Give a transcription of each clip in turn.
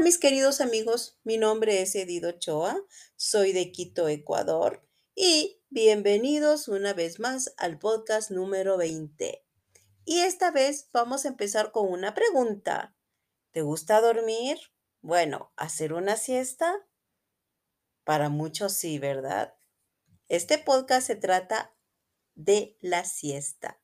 mis queridos amigos, mi nombre es Edido Ochoa, soy de Quito, Ecuador, y bienvenidos una vez más al podcast número 20. Y esta vez vamos a empezar con una pregunta. ¿Te gusta dormir? Bueno, ¿hacer una siesta? Para muchos sí, ¿verdad? Este podcast se trata de la siesta.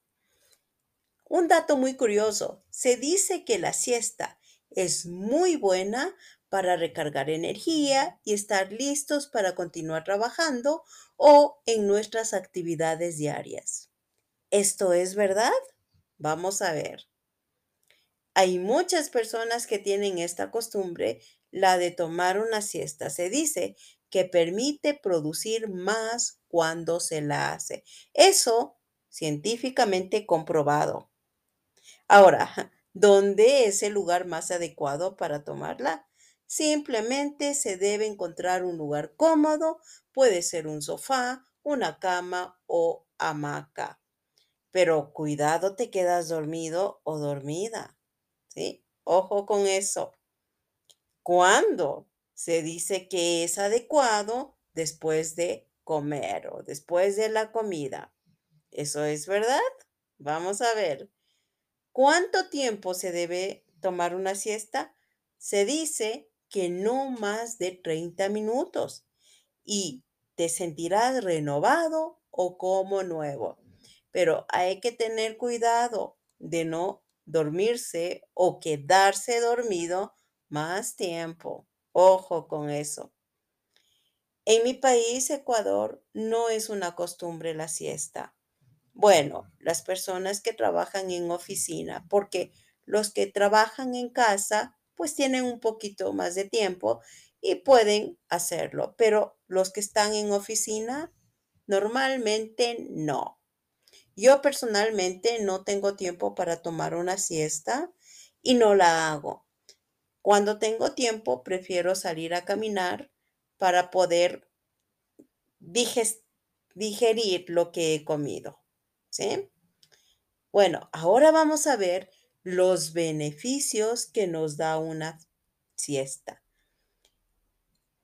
Un dato muy curioso, se dice que la siesta es muy buena para recargar energía y estar listos para continuar trabajando o en nuestras actividades diarias. ¿Esto es verdad? Vamos a ver. Hay muchas personas que tienen esta costumbre, la de tomar una siesta. Se dice que permite producir más cuando se la hace. Eso científicamente comprobado. Ahora, ¿Dónde es el lugar más adecuado para tomarla? Simplemente se debe encontrar un lugar cómodo, puede ser un sofá, una cama o hamaca. Pero cuidado, te quedas dormido o dormida. ¿Sí? Ojo con eso. ¿Cuándo? Se dice que es adecuado después de comer o después de la comida. ¿Eso es verdad? Vamos a ver. ¿Cuánto tiempo se debe tomar una siesta? Se dice que no más de 30 minutos y te sentirás renovado o como nuevo. Pero hay que tener cuidado de no dormirse o quedarse dormido más tiempo. Ojo con eso. En mi país, Ecuador, no es una costumbre la siesta. Bueno, las personas que trabajan en oficina, porque los que trabajan en casa, pues tienen un poquito más de tiempo y pueden hacerlo, pero los que están en oficina, normalmente no. Yo personalmente no tengo tiempo para tomar una siesta y no la hago. Cuando tengo tiempo, prefiero salir a caminar para poder digerir lo que he comido. ¿Sí? Bueno, ahora vamos a ver los beneficios que nos da una siesta.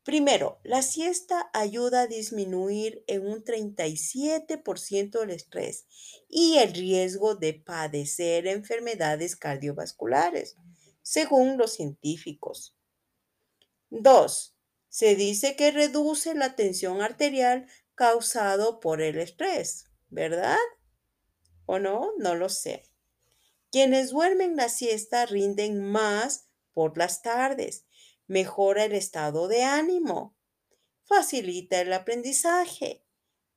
Primero, la siesta ayuda a disminuir en un 37% el estrés y el riesgo de padecer enfermedades cardiovasculares, según los científicos. Dos, se dice que reduce la tensión arterial causado por el estrés, ¿verdad? ¿O no? No lo sé. Quienes duermen la siesta rinden más por las tardes, mejora el estado de ánimo, facilita el aprendizaje.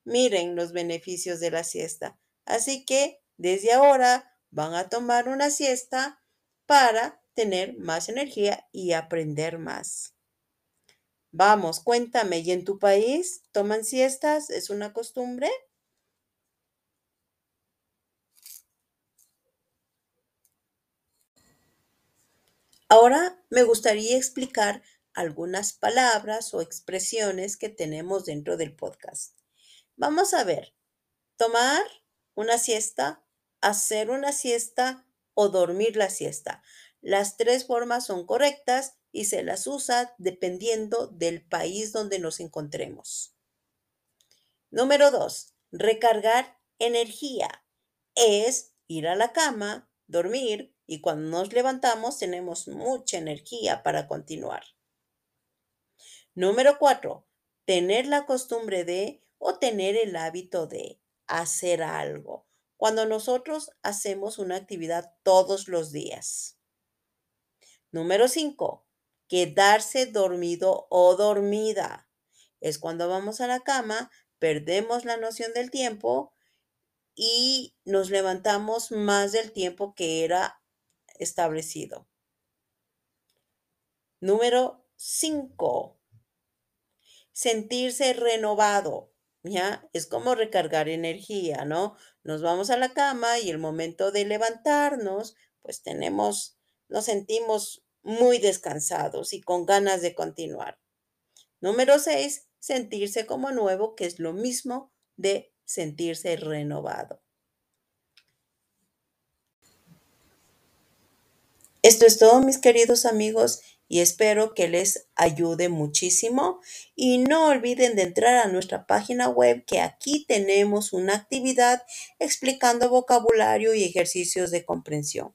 Miren los beneficios de la siesta. Así que desde ahora van a tomar una siesta para tener más energía y aprender más. Vamos, cuéntame, ¿y en tu país toman siestas? ¿Es una costumbre? Ahora me gustaría explicar algunas palabras o expresiones que tenemos dentro del podcast. Vamos a ver, tomar una siesta, hacer una siesta o dormir la siesta. Las tres formas son correctas y se las usa dependiendo del país donde nos encontremos. Número dos, recargar energía. Es ir a la cama, dormir, y cuando nos levantamos tenemos mucha energía para continuar. Número cuatro, tener la costumbre de o tener el hábito de hacer algo. Cuando nosotros hacemos una actividad todos los días. Número cinco, quedarse dormido o dormida. Es cuando vamos a la cama, perdemos la noción del tiempo y nos levantamos más del tiempo que era establecido. Número 5. Sentirse renovado. ¿Ya? Es como recargar energía, ¿no? Nos vamos a la cama y el momento de levantarnos, pues tenemos, nos sentimos muy descansados y con ganas de continuar. Número 6. Sentirse como nuevo, que es lo mismo de sentirse renovado. Esto es todo, mis queridos amigos, y espero que les ayude muchísimo. Y no olviden de entrar a nuestra página web que aquí tenemos una actividad explicando vocabulario y ejercicios de comprensión.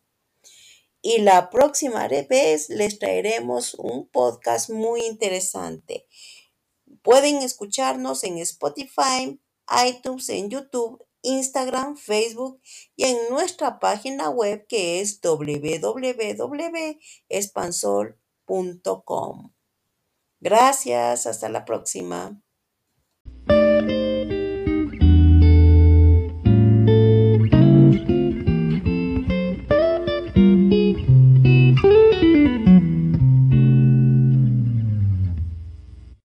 Y la próxima vez les traeremos un podcast muy interesante. Pueden escucharnos en Spotify, iTunes, en YouTube, Instagram, Facebook y en nuestra página web que es www.espansol.com. Gracias, hasta la próxima.